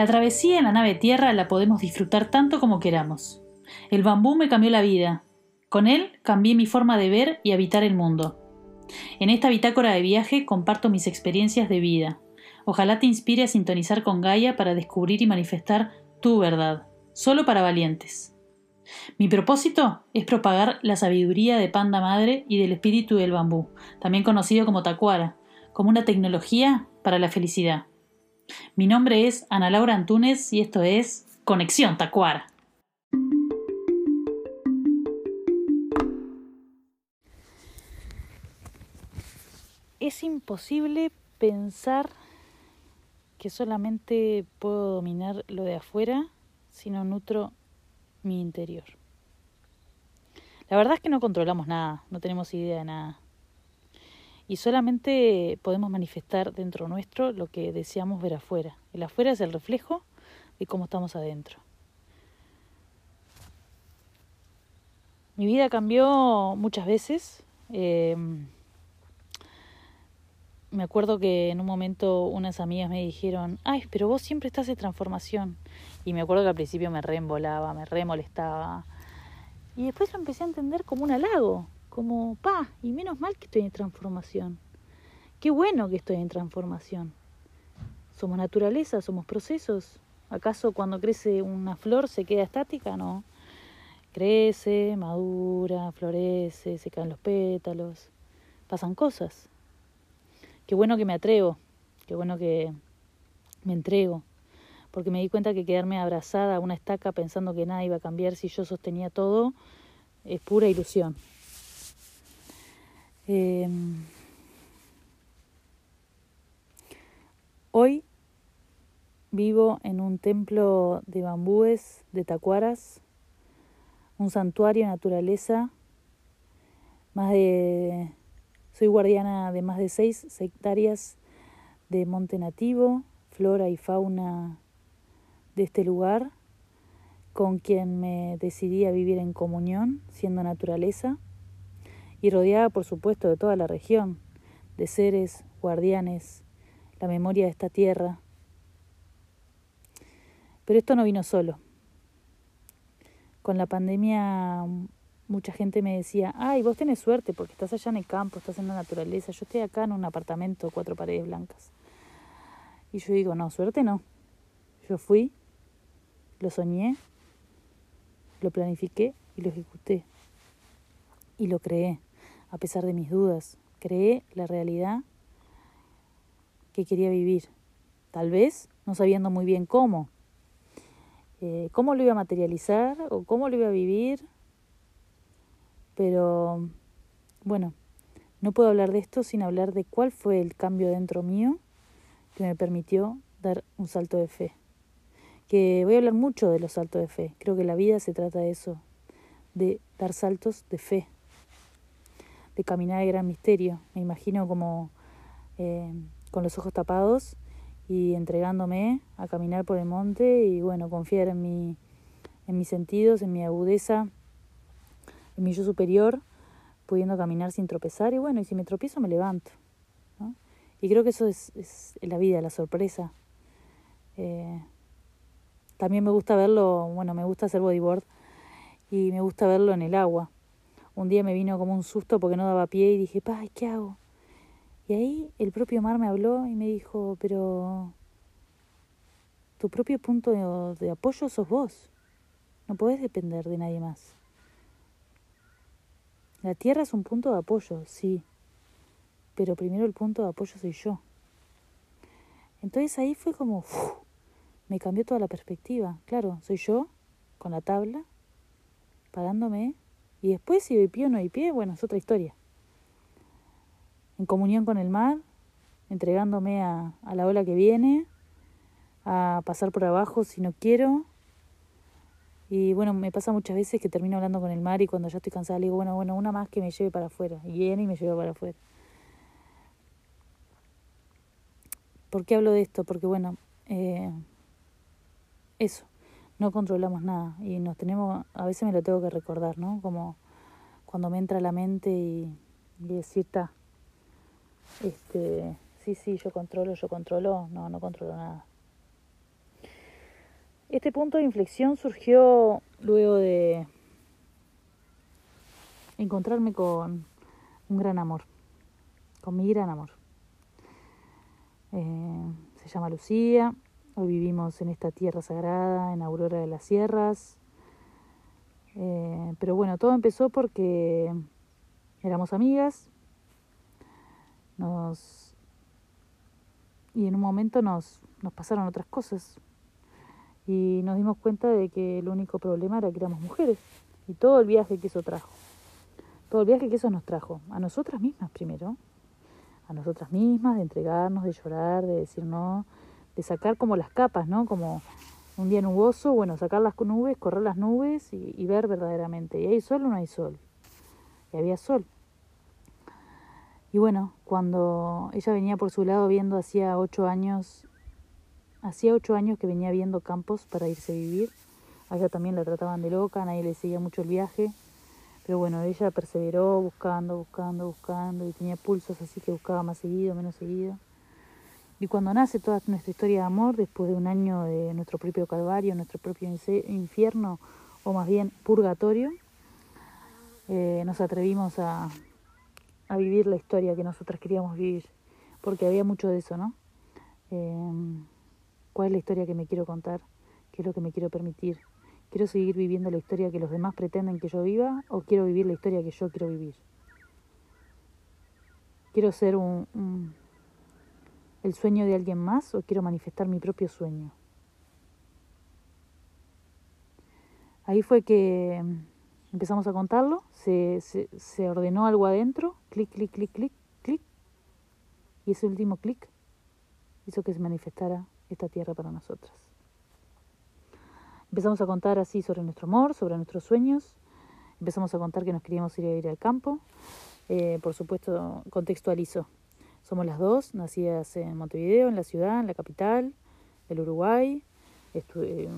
La travesía en la nave tierra la podemos disfrutar tanto como queramos. El bambú me cambió la vida. Con él cambié mi forma de ver y habitar el mundo. En esta bitácora de viaje comparto mis experiencias de vida. Ojalá te inspire a sintonizar con Gaia para descubrir y manifestar tu verdad, solo para valientes. Mi propósito es propagar la sabiduría de Panda Madre y del espíritu del bambú, también conocido como Tacuara, como una tecnología para la felicidad. Mi nombre es Ana Laura Antunes y esto es Conexión Tacuara. Es imposible pensar que solamente puedo dominar lo de afuera si no nutro mi interior. La verdad es que no controlamos nada, no tenemos idea de nada. Y solamente podemos manifestar dentro nuestro lo que deseamos ver afuera. El afuera es el reflejo de cómo estamos adentro. Mi vida cambió muchas veces. Eh, me acuerdo que en un momento unas amigas me dijeron, ay, pero vos siempre estás en transformación. Y me acuerdo que al principio me reembolaba, me remolestaba. Y después lo empecé a entender como un halago, como, pa, y menos mal que estoy en transformación. Qué bueno que estoy en transformación. Somos naturaleza, somos procesos. ¿Acaso cuando crece una flor se queda estática? No. Crece, madura, florece, se caen los pétalos, pasan cosas qué bueno que me atrevo, qué bueno que me entrego, porque me di cuenta que quedarme abrazada a una estaca pensando que nada iba a cambiar si yo sostenía todo es pura ilusión. Em, hoy vivo en un templo de bambúes, de tacuaras, un santuario de naturaleza, más de soy guardiana de más de seis hectáreas de monte nativo, flora y fauna de este lugar, con quien me decidí a vivir en comunión, siendo naturaleza, y rodeada, por supuesto, de toda la región, de seres, guardianes, la memoria de esta tierra. Pero esto no vino solo. Con la pandemia mucha gente me decía, ay, vos tenés suerte porque estás allá en el campo, estás en la naturaleza, yo estoy acá en un apartamento, cuatro paredes blancas. Y yo digo, no, suerte no. Yo fui, lo soñé, lo planifiqué y lo ejecuté. Y lo creé, a pesar de mis dudas. Creé la realidad que quería vivir. Tal vez no sabiendo muy bien cómo. Eh, cómo lo iba a materializar o cómo lo iba a vivir pero bueno, no puedo hablar de esto sin hablar de cuál fue el cambio dentro mío que me permitió dar un salto de fe. Que voy a hablar mucho de los saltos de fe. Creo que la vida se trata de eso, de dar saltos de fe, de caminar el gran misterio. Me imagino como eh, con los ojos tapados y entregándome a caminar por el monte y bueno, confiar en mi, en mis sentidos, en mi agudeza mi yo superior, pudiendo caminar sin tropezar, y bueno, y si me tropiezo me levanto. Y creo que eso es, es la vida, la sorpresa. Eh, también me gusta verlo, bueno, me gusta hacer bodyboard y me gusta verlo en el agua. Un día me vino como un susto porque no daba pie y dije, ¡pay, qué hago! Y ahí el propio mar me habló y me dijo, pero tu propio punto de, apoyo sos vos. No podés depender de nadie más. La tierra es un punto de apoyo, sí, pero primero el punto de apoyo soy yo. Entonces ahí fue como, me cambió toda la perspectiva. Claro, soy yo con la tabla, parándome, y después si doy pie o no doy pie, bueno, es otra historia. En comunión con el mar, entregándome a, a la ola que viene, a pasar por abajo si no quiero, y bueno, me pasa muchas veces que termino hablando con el mar y cuando ya estoy cansada le digo, bueno, bueno, una más que me lleve para afuera. Y viene y me lleva para afuera. ¿Por qué hablo de esto? Porque bueno, eh, eso, no controlamos nada y nos tenemos, a veces me lo tengo que recordar, ¿no? Como cuando me entra la mente y, y decir, está, este, sí, sí, yo controlo, yo controlo, no, no controlo nada. Este punto de inflexión surgió luego de encontrarme con un gran amor, con mi gran amor. Eh, se llama Lucía, vivimos en esta tierra sagrada, en Aurora de las Sierras. Eh, pero bueno, todo empezó porque éramos amigas, nos y en un momento nos, nos pasaron otras cosas. Y nos dimos cuenta de que el único problema era que éramos mujeres. Y todo el viaje que eso trajo. Todo el viaje que eso nos trajo, a nosotras mismas primero, a nosotras mismas, de entregarnos, de llorar, de decir no, de sacar como las capas, ¿no? Como un día nuboso, bueno, sacar las nubes, correr las nubes y, y ver verdaderamente. ¿Y hay sol o no hay sol? Y había sol. Y bueno, cuando ella venía por su lado viendo hacía ocho años, hacía ocho años que venía viendo campos para irse a vivir. A ella también la trataban de loca, nadie le seguía mucho el viaje. Pero bueno, ella perseveró buscando, buscando, buscando y tenía pulsos así que buscaba más seguido, menos seguido. Y cuando nace toda nuestra historia de amor, después de un año de nuestro propio calvario, nuestro propio infierno, o más bien purgatorio, eh, nos atrevimos a, a vivir la historia que nosotras queríamos vivir, porque había mucho de eso, ¿no? Eh, ¿Cuál es la historia que me quiero contar? ¿Qué es lo que me quiero permitir? ¿Quiero seguir viviendo la historia que los demás pretenden que yo viva o quiero vivir la historia que yo quiero vivir? ¿Quiero ser un, el sueño de alguien más o quiero manifestar mi propio sueño? Ahí fue que Empezamos a contarlo, se, se, se ordenó algo adentro, clic, clic, clic, clic, clic, y ese último clic hizo que se manifestara esta tierra para nosotras. Empezamos a contar así sobre nuestro amor, sobre nuestros sueños, empezamos a contar que nos queríamos ir a ir al campo, eh, por supuesto contextualizo. Somos las dos, nacidas en Montevideo, en la ciudad, en la capital del Uruguay, eh,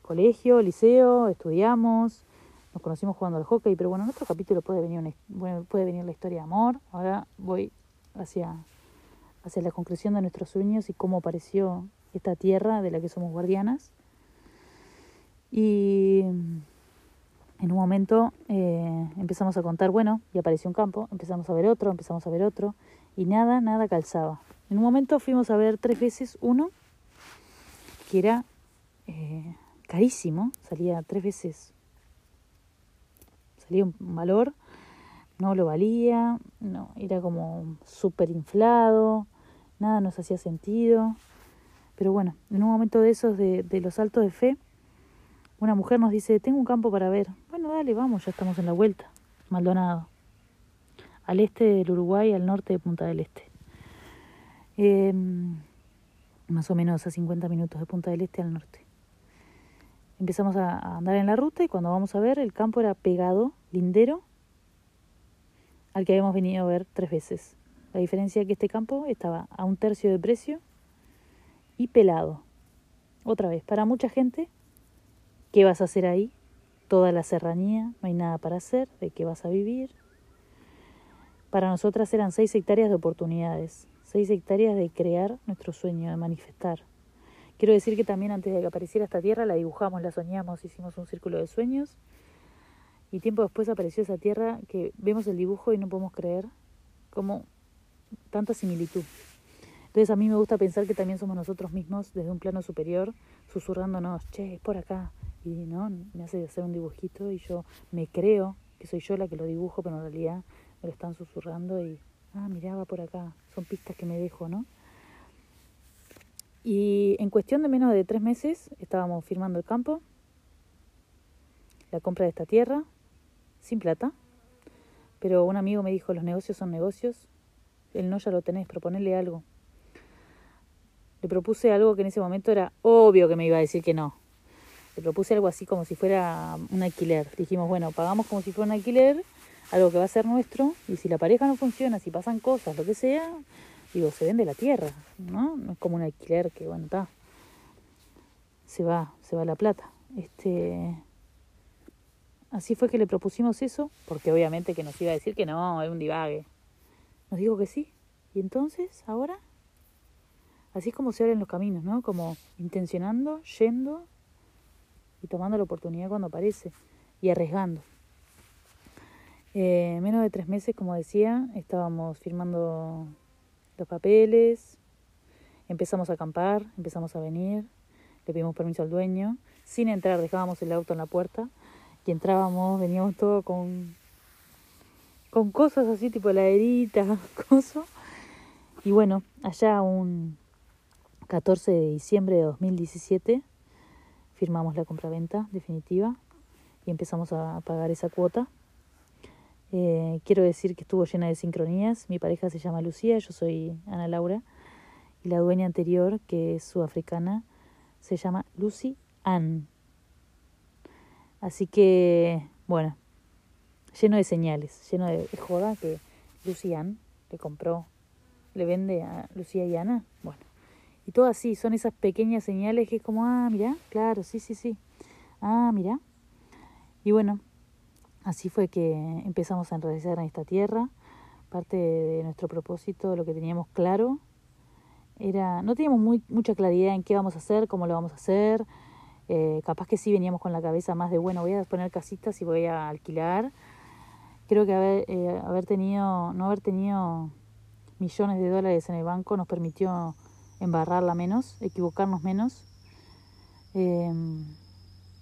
colegio, liceo, estudiamos, nos conocimos jugando al hockey, pero bueno, en otro capítulo puede venir, una, puede venir la historia de amor. Ahora voy hacia, hacia la conclusión de nuestros sueños y cómo apareció esta tierra de la que somos guardianas. Y en un momento eh, empezamos a contar, bueno, y apareció un campo, empezamos a ver otro, empezamos a ver otro, y nada, nada calzaba. En un momento fuimos a ver tres veces uno, que era eh, carísimo, salía tres veces salía un valor, no lo valía, no, era como súper inflado, nada nos hacía sentido. Pero bueno, en un momento de esos de, de los saltos de fe, una mujer nos dice, tengo un campo para ver. Bueno, dale, vamos, ya estamos en la vuelta. Maldonado. Al este del Uruguay, al norte de Punta del Este. Eh, más o menos a 50 minutos de Punta del Este al norte empezamos a, andar en la ruta y cuando vamos a ver el campo era pegado, lindero, al que habíamos venido a ver tres veces. La diferencia es que este campo estaba a un tercio de precio y pelado. Otra vez, para mucha gente, ¿qué vas a hacer ahí? Toda la serranía, no hay nada para hacer, ¿de qué vas a vivir? Para nosotras eran seis hectáreas de oportunidades, seis hectáreas de crear nuestro sueño, de manifestar. Quiero decir que también antes de que apareciera esta tierra la dibujamos, la soñamos, hicimos un círculo de sueños y tiempo después apareció esa tierra que vemos el dibujo y no podemos creer como tanta similitud. Entonces a mí me gusta pensar que también somos nosotros mismos desde un plano superior susurrándonos, che, es por acá. Y no, me hace hacer un dibujito y yo me creo que soy yo la que lo dibujo, pero en realidad me lo están susurrando y, ah, mirá, va por acá. Son pistas que me dejo, ¿no? Y en cuestión de menos de tres meses estábamos firmando el campo, la compra de esta tierra, sin plata. Pero un amigo me dijo, los negocios son negocios, el no ya lo tenés, proponerle algo. Le propuse algo que en ese momento era obvio que me iba a decir que no. Le propuse algo así como si fuera un alquiler. Dijimos, bueno, pagamos como si fuera un alquiler, algo que va a ser nuestro, y si la pareja no funciona, si pasan cosas, lo que sea, digo, se vende la tierra, ¿no? No es como un alquiler que, bueno, está, se va, se va la plata. Este, así fue que le propusimos eso, porque obviamente que nos iba a decir que no, es un divague. Nos dijo que sí. Y entonces, ahora, así es como se abren los caminos, ¿no? Como intencionando, yendo, y tomando la oportunidad cuando aparece y arriesgando. Eh, menos de tres meses, como decía, estábamos firmando los papeles, empezamos a acampar, empezamos a venir, le pedimos permiso al dueño, sin entrar, dejábamos el auto en la puerta y entrábamos, veníamos todo con, con cosas así, tipo heladerita, cosas. Y bueno, allá un 14 de diciembre de 2017 firmamos la compraventa definitiva y empezamos a pagar esa cuota. Eh, quiero decir que estuvo llena de sincronías. Mi pareja se llama Lucía, yo soy Ana Laura. Y la dueña anterior, que es sudafricana, se llama Lucy Ann. Así que, bueno, lleno de señales, lleno de, joda que Lucy Ann le compró, le vende a Lucía y Ana. Bueno, y todo así, son esas pequeñas señales que es como, ah, mira, claro, sí, sí, sí. Ah, mira. Y bueno, así fue que empezamos a enraizar en esta tierra. Parte de nuestro propósito, lo que teníamos claro, era, no teníamos muy, mucha claridad en qué vamos a hacer, cómo lo vamos a hacer. Eh, capaz que sí veníamos con la cabeza más de, bueno, voy a poner casitas y voy a alquilar. Creo que haber, eh, haber tenido, no haber tenido millones de dólares en el banco nos permitió embarrarla menos, equivocarnos menos. Em,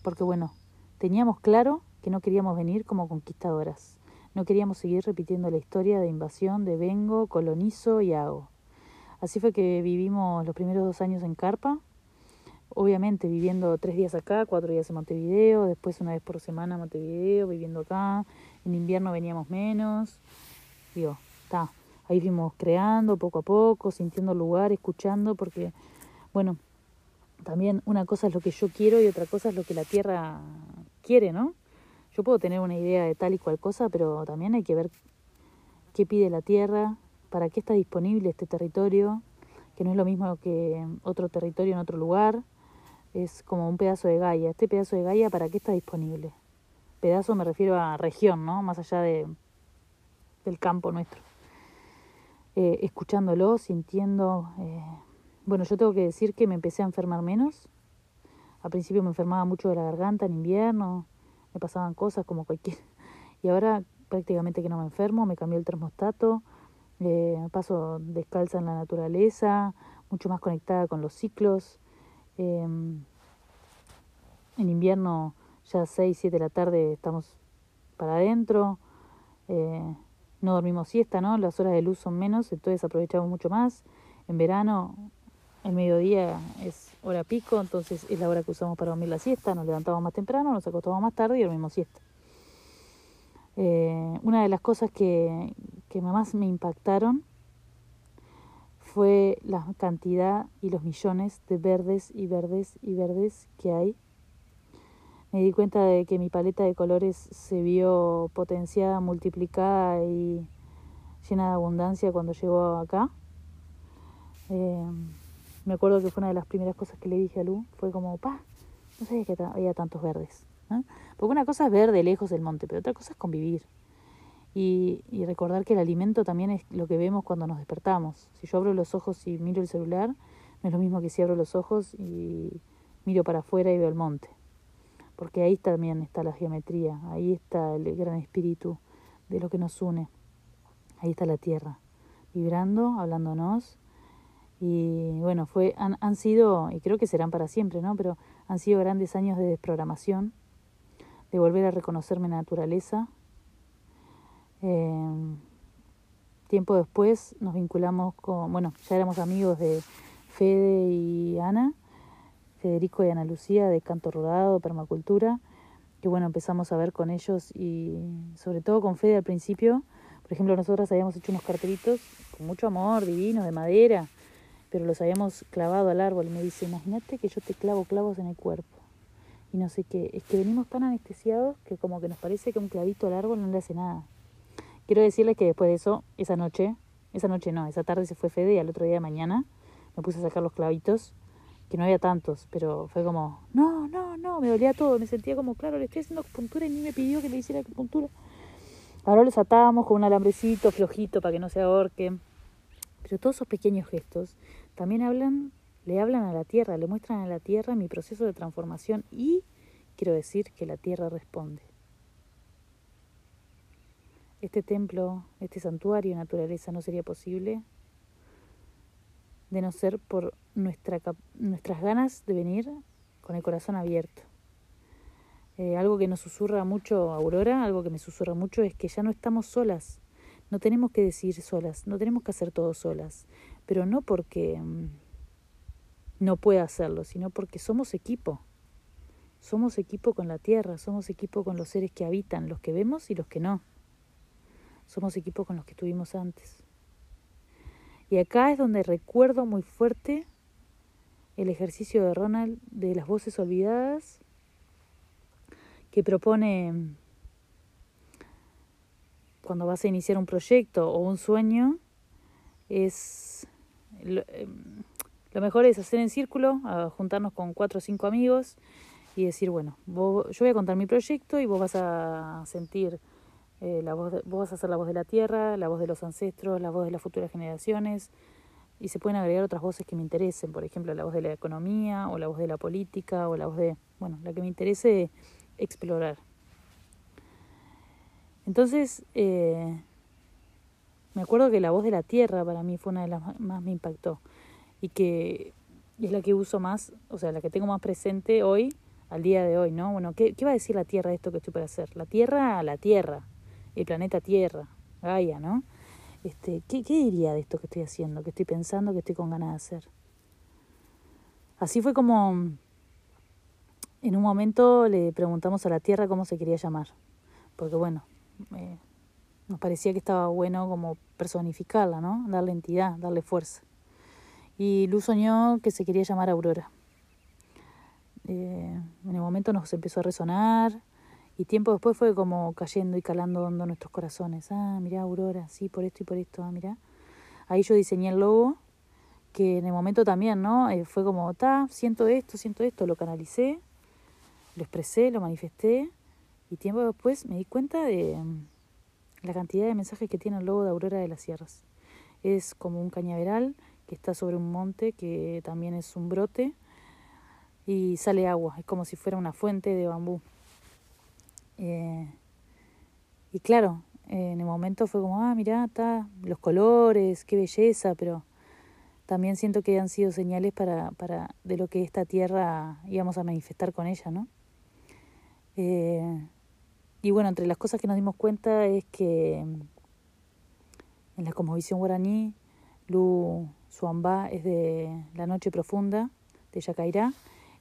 porque bueno, teníamos claro que no queríamos venir como conquistadoras. No queríamos seguir repitiendo la historia de invasión de vengo, colonizo y hago. Así fue que vivimos los primeros dos años en Carpa, obviamente viviendo tres días acá, cuatro días en Montevideo, después una vez por semana en Montevideo, viviendo acá, en invierno veníamos menos, digo, está, ahí fuimos creando poco a poco, sintiendo el lugar, escuchando, porque, bueno, también una cosa es lo que yo quiero y otra cosa es lo que la tierra quiere, ¿no? Yo puedo tener una idea de tal y cual cosa, pero también hay que ver qué pide la tierra, para qué está disponible este territorio, que no es lo mismo que otro territorio en otro lugar, es como un pedazo de Gaia. Este pedazo de Gaia, ¿para qué está disponible? Pedazo me refiero a región, ¿no? Más allá de, del campo nuestro. Eh, escuchándolo, sintiendo... Eh, bueno, yo tengo que decir que me empecé a enfermar menos. Al principio me enfermaba mucho de la garganta en invierno, me pasaban cosas como cualquier... Y ahora prácticamente que no me enfermo, me cambió el termostato, eh, paso descalza en la naturaleza, mucho más conectada con los ciclos. Em, en invierno ya 6, 7 de la tarde estamos para adentro. Eh, no dormimos siesta, ¿no? Las horas de luz son menos, entonces aprovechamos mucho más. En verano, el mediodía es hora pico, entonces es la hora que usamos para dormir la siesta. Nos levantamos más temprano, nos acostamos más tarde y dormimos siesta. Eh, una de las cosas que, que más me impactaron fue la cantidad y los millones de verdes y verdes y verdes que hay. Me di cuenta de que mi paleta de colores se vio potenciada, multiplicada y llena de abundancia cuando llegó acá. Eh, me acuerdo que fue una de las primeras cosas que le dije a Lu, fue como, pa, no sabía que había tantos verdes. Porque una cosa es ver de lejos el monte, pero otra cosa es convivir. Y, y, recordar que el alimento también es lo que vemos cuando nos despertamos. Si yo abro los ojos y miro el celular, no es lo mismo que si abro los ojos y miro para afuera y veo el monte. Porque ahí también está la geometría, ahí está el gran espíritu de lo que nos une. Ahí está la tierra, vibrando, hablándonos. Y bueno, fue, han, han sido, y creo que serán para siempre, ¿no? Pero han sido grandes años de desprogramación, de volver a reconocerme naturaleza, eh, tiempo después nos vinculamos con, bueno, ya éramos amigos de Fede y Ana, Federico y Ana Lucía de Canto Rodado, Permacultura, que bueno, empezamos a ver con ellos y sobre todo con Fede al principio. Por ejemplo, nosotras habíamos hecho unos cartelitos con mucho amor, divinos, de madera, pero los habíamos clavado al árbol y me dice, imagínate que yo te clavo clavos en el cuerpo. Y no sé qué, es que venimos tan anestesiados que como que nos parece que un clavito al árbol no le hace nada. Quiero decirles que después de eso, esa noche, esa noche no, esa tarde se fue Fede y al otro día de mañana me puse a sacar los clavitos, que no había tantos, pero fue como, no, no, no, me dolía todo, me sentía como, claro, le estoy haciendo acupuntura y ni me pidió que le hiciera acupuntura. Ahora los atábamos con un alambrecito flojito para que no se ahorque. Pero todos esos pequeños gestos también hablan, le hablan a la tierra, le muestran a la tierra mi proceso de transformación y quiero decir que la tierra responde. Este templo, este santuario naturaleza no sería posible de no ser por nuestra, nuestras ganas de venir con el corazón abierto. Eh, algo que nos susurra mucho Aurora, algo que me susurra mucho es que ya no estamos solas, no tenemos que decir solas, no tenemos que hacer todo solas, pero no porque mm, no pueda hacerlo, sino porque somos equipo. Somos equipo con la tierra, somos equipo con los seres que habitan, los que vemos y los que no. Somos equipo con los que estuvimos antes. Y acá es donde recuerdo muy fuerte el ejercicio de Ronald de las voces olvidadas, que propone cuando vas a iniciar un proyecto o un sueño, es lo, em, mejor es hacer en círculo, juntarnos con cuatro o cinco amigos y decir, bueno, yo voy a contar mi proyecto y vos vas a sentir eh, la voz vos vas a ser la voz de la tierra, la voz de los ancestros, la voz de las futuras generaciones, y se pueden agregar otras voces que me interesen, por ejemplo, la voz de la economía, o la voz de la política, o la voz de, bueno, la que me interese explorar. Entonces, eh, me acuerdo que la voz de la tierra para mí fue una de las más me impactó, y que es la que uso más, o sea, la que tengo más presente hoy, al día de hoy, ¿no? Bueno, ¿qué, qué va a decir la tierra de esto que estoy por hacer? La tierra la tierra el planeta Tierra, Gaia, ¿no? Este, ¿qué, ¿Qué diría de esto que estoy haciendo, que estoy pensando, que estoy con ganas de hacer? Así fue como en un momento le preguntamos a la Tierra cómo se quería llamar, porque bueno, eh, nos parecía que estaba bueno como personificarla, ¿no? Darle entidad, darle fuerza. Y Luz soñó que se quería llamar Aurora. Eh, en el momento nos empezó a resonar, y tiempo después fue como cayendo y calando hondo nuestros corazones. Ah, mira Aurora, sí, por esto y por esto, ah, mira Ahí yo diseñé el logo, que en el momento también, ¿no? Eh, fue como, ta, siento esto, siento esto, lo canalicé, lo expresé, lo manifesté, y tiempo después me di cuenta de la cantidad de mensajes que tiene el logo de Aurora de las Sierras. Es como un cañaveral que está sobre un monte, que también es un brote, y sale agua, es como si fuera una fuente de bambú. Eh, y claro, en el momento fue como, ah, mirá, está, los colores, qué belleza, pero también siento que han sido señales para, para de lo que esta tierra íbamos a manifestar con ella, ¿no? Eh, y bueno, entre las cosas que nos dimos cuenta es que en la cosmovisión guaraní, Lu Suambá es de la noche profunda, de Yacairá,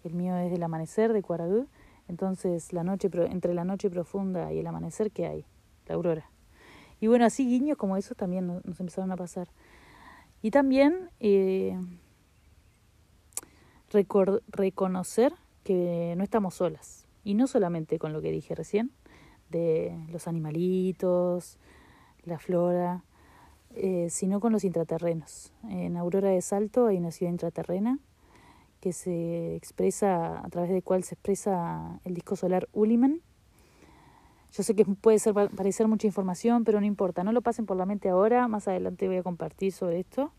el mío es del amanecer, de Cuaragú, entonces, la noche, entre la noche profunda y el amanecer, ¿qué hay? La aurora. Y bueno, así guiños como esos también nos, empezaron a pasar. Y también eh, reconocer que no estamos solas. Y no solamente con lo que dije recién, de los animalitos, la flora, eh, sino con los intraterrenos. En Aurora de Salto hay una ciudad intraterrena que se expresa, a través de cual se expresa el disco solar Uliman. Yo sé que puede ser, parecer mucha información, pero no importa, no lo pasen por la mente ahora, más adelante voy a compartir sobre esto.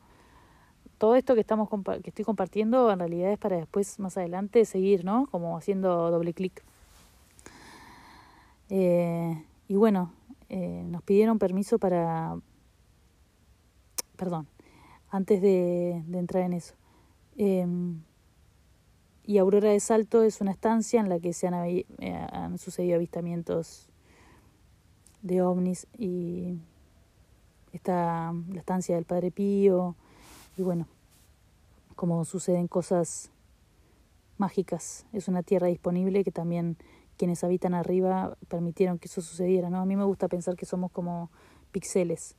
Todo esto que, estamos, que estoy compartiendo en realidad es para después, más adelante, seguir, ¿no? Como haciendo doble clic. Eh, y bueno, eh, nos pidieron permiso para... Perdón, antes de, entrar en eso. Eh, y Aurora de Salto es una estancia en la que se eh, han sucedido avistamientos de ovnis y está la estancia del Padre Pío y bueno, como suceden cosas mágicas, es una tierra disponible que también quienes habitan arriba permitieron que eso sucediera, ¿no? A mí me gusta pensar que somos como pixeles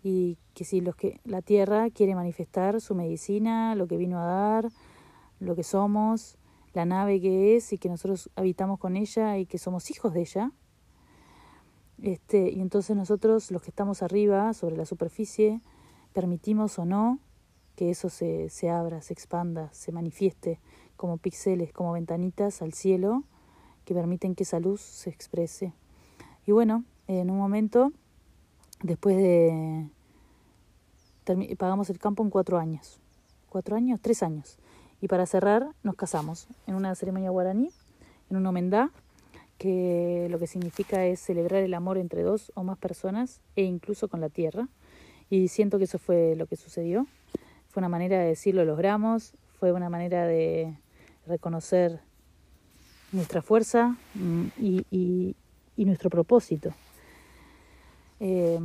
y que si los que la tierra quiere manifestar su medicina, lo que vino a dar, lo que somos, la nave que es y que nosotros habitamos con ella y que somos hijos de ella. Este, y entonces nosotros, los que estamos arriba, sobre la superficie, permitimos o no que eso se, se abra, se expanda, se manifieste como píxeles, como ventanitas al cielo que permiten que esa luz se exprese. Y bueno, en un momento, después de... Pagamos el campo en cuatro años. ¿Cuatro años? Tres años. Y para cerrar, nos casamos en una ceremonia guaraní en un omendá, que lo que significa es celebrar el amor entre dos o más personas e incluso con la tierra. Y siento que eso fue lo que sucedió. Fue una manera de decir lo logramos, fue una manera de reconocer nuestra fuerza mm, y, y, nuestro propósito. Eh,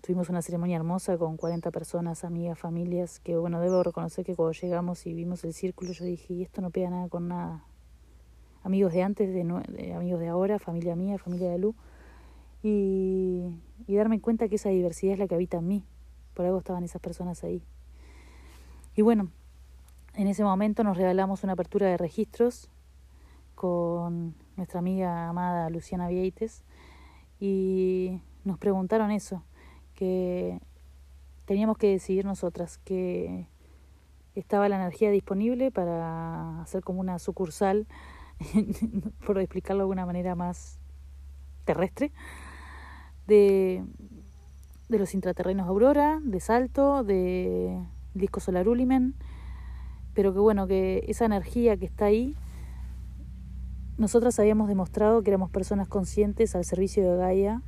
tuvimos una ceremonia hermosa con 40 personas, amigas, familias, que bueno, debo reconocer que cuando llegamos y vimos el círculo yo dije, y esto no pega nada con nada. Amigos de antes, de, amigos de ahora, familia mía, familia de Lu, y, y darme cuenta que esa diversidad es la que habita en mí. Por algo estaban esas personas ahí. Y bueno, en ese momento nos regalamos una apertura de registros con nuestra amiga amada Luciana Vieites y nos preguntaron eso, que teníamos que decidir nosotras, que estaba la energía disponible para hacer como una sucursal, por explicarlo de alguna manera más terrestre, de, de los intraterrenos Aurora, de Salto, de Disco Solar Ulimen, pero que bueno, que esa energía que está ahí nosotras habíamos demostrado que éramos personas conscientes al servicio de Gaia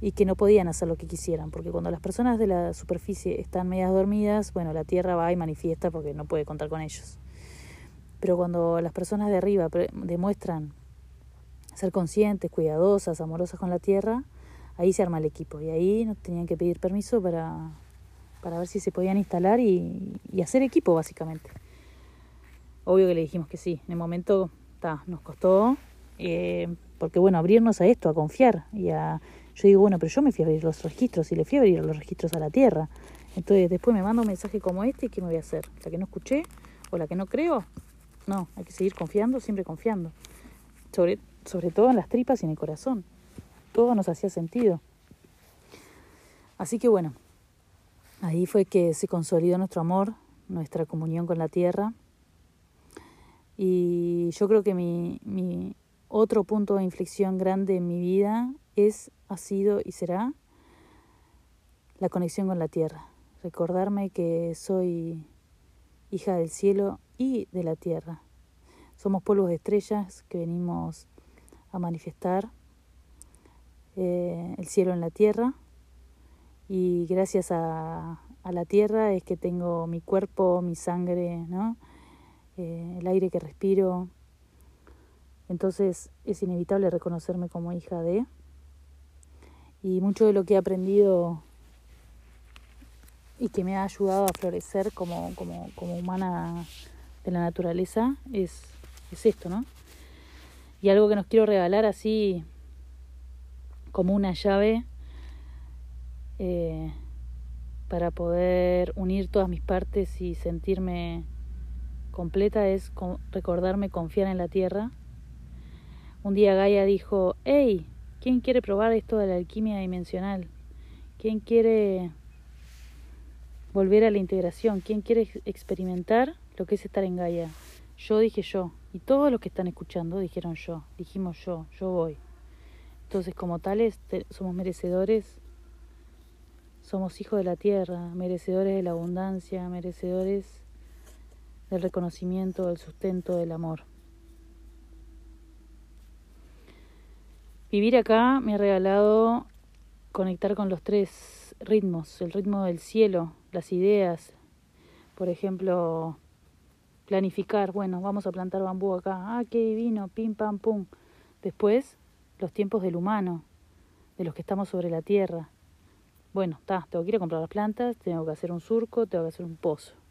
y que no podían hacer lo que quisieran, porque cuando las personas de la superficie están medias dormidas, bueno, la Tierra va y manifiesta porque no puede contar con ellos. Pero cuando las personas de arriba demuestran ser conscientes, cuidadosas, amorosas con la Tierra, ahí se arma el equipo y ahí nos tenían que pedir permiso para, para ver si se podían instalar y, y hacer equipo, básicamente. Obvio que le dijimos que sí. En el momento nos costó, eh, porque bueno, abrirnos a esto, a confiar. Y a, yo digo, bueno, pero yo me fui a abrir los registros y le fui a abrir los registros a la tierra. Entonces después me manda un mensaje como este y ¿qué me voy a hacer? ¿La que no escuché o la que no creo? No, hay que seguir confiando, siempre confiando. Sobre, sobre todo en las tripas y en el corazón. Todo nos hacía sentido. Así que bueno, ahí fue que se consolidó nuestro amor, nuestra comunión con la tierra y yo creo que mi, mi otro punto de inflexión grande en mi vida es, ha sido y será la conexión con la tierra. Recordarme que soy hija del cielo y de la tierra. Somos polvos de estrellas que venimos a manifestar eh, el cielo en la tierra y gracias a, a la tierra es que tengo mi cuerpo, mi sangre, ¿no? Eh, el aire que respiro. Entonces es inevitable reconocerme como hija de. Y mucho de lo que he aprendido y que me ha ayudado a florecer como, como, como humana de la naturaleza es, es esto, ¿no? Y algo que nos quiero regalar así como una llave eh, para poder unir todas mis partes y sentirme completa es recordarme confiar en la tierra. Un día Gaia dijo, hey, ¿quién quiere probar esto de la alquimia dimensional? ¿Quién quiere volver a la integración? ¿Quién quiere experimentar lo que es estar en Gaia? Yo dije yo, y todos los que están escuchando dijeron yo, dijimos yo, yo voy. Entonces, como tales, somos merecedores, somos hijos de la tierra, merecedores de la abundancia, merecedores del reconocimiento, del sustento, del amor. Vivir acá me ha regalado conectar con los tres ritmos, el ritmo del cielo, las ideas, por ejemplo, planificar, bueno, vamos a plantar bambú acá, ah, qué divino, pim, pam, pum. Después, los tiempos del humano, de los que estamos sobre la tierra. Bueno, está, tengo que ir a comprar las plantas, tengo que hacer un surco, tengo que hacer un pozo.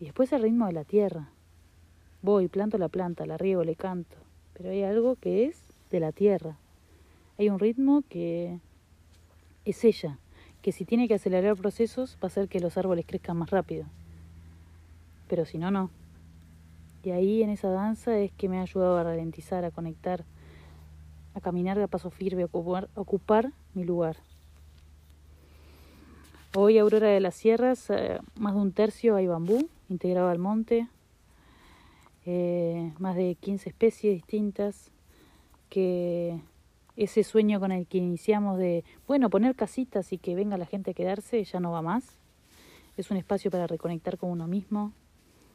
Y después el ritmo de la tierra. Voy, planto la planta, la riego, le canto. Pero hay algo que es de la tierra. Hay un ritmo que es ella, que si tiene que acelerar procesos va a hacer que los árboles crezcan más rápido. Pero si no, no. Y ahí en esa danza es que me ha ayudado a ralentizar, a conectar, a caminar a paso firme, a ocupar, a ocupar mi lugar. Hoy, Aurora de las Sierras, más de un tercio hay bambú integrado al monte, eh, más de 15 especies distintas, que ese sueño con el que iniciamos de, bueno, poner casitas y que venga la gente a quedarse, ya no va más. Es un espacio para reconectar con uno mismo,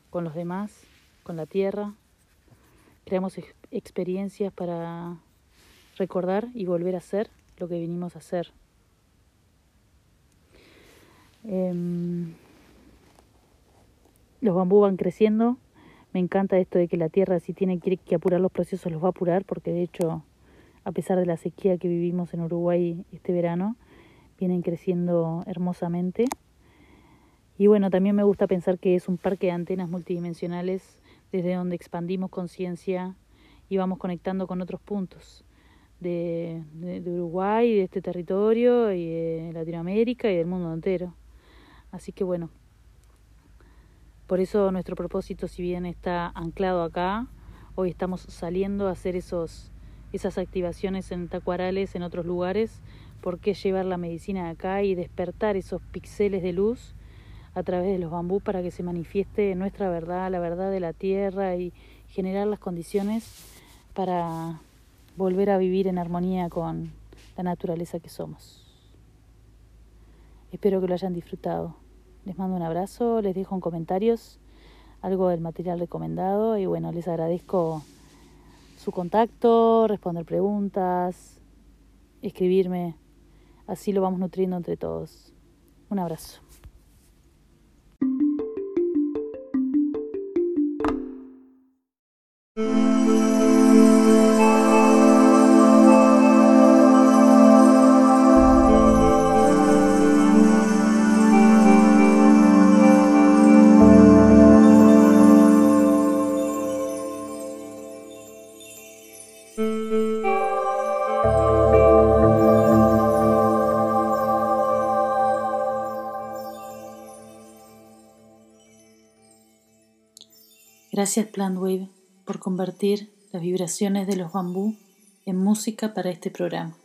con los demás, con la tierra, creamos experiencias para recordar y volver a hacer lo que vinimos a hacer. Em, los bambú van creciendo. Me encanta esto de que la tierra si tiene que apurar los procesos los va a apurar porque de hecho a pesar de la sequía que vivimos en Uruguay este verano, vienen creciendo hermosamente. Y bueno, también me gusta pensar que es un parque de antenas multidimensionales desde donde expandimos conciencia y vamos conectando con otros puntos de, Uruguay, de este territorio, y de Latinoamérica y del mundo entero. Así que bueno, por eso nuestro propósito, si bien está anclado acá, hoy estamos saliendo a hacer esos, esas activaciones en tacuarales en otros lugares, ¿por qué llevar la medicina acá y despertar esos píxeles de luz a través de los bambú para que se manifieste nuestra verdad, la verdad de la tierra y generar las condiciones para volver a vivir en armonía con la naturaleza que somos. Espero que lo hayan disfrutado. Les mando un abrazo, les dejo en comentarios algo del material recomendado y bueno, les agradezco su contacto, responder preguntas, escribirme. Así lo vamos nutriendo entre todos. Un abrazo. Gracias Plantwave por convertir las vibraciones de los bambú en música para este programa.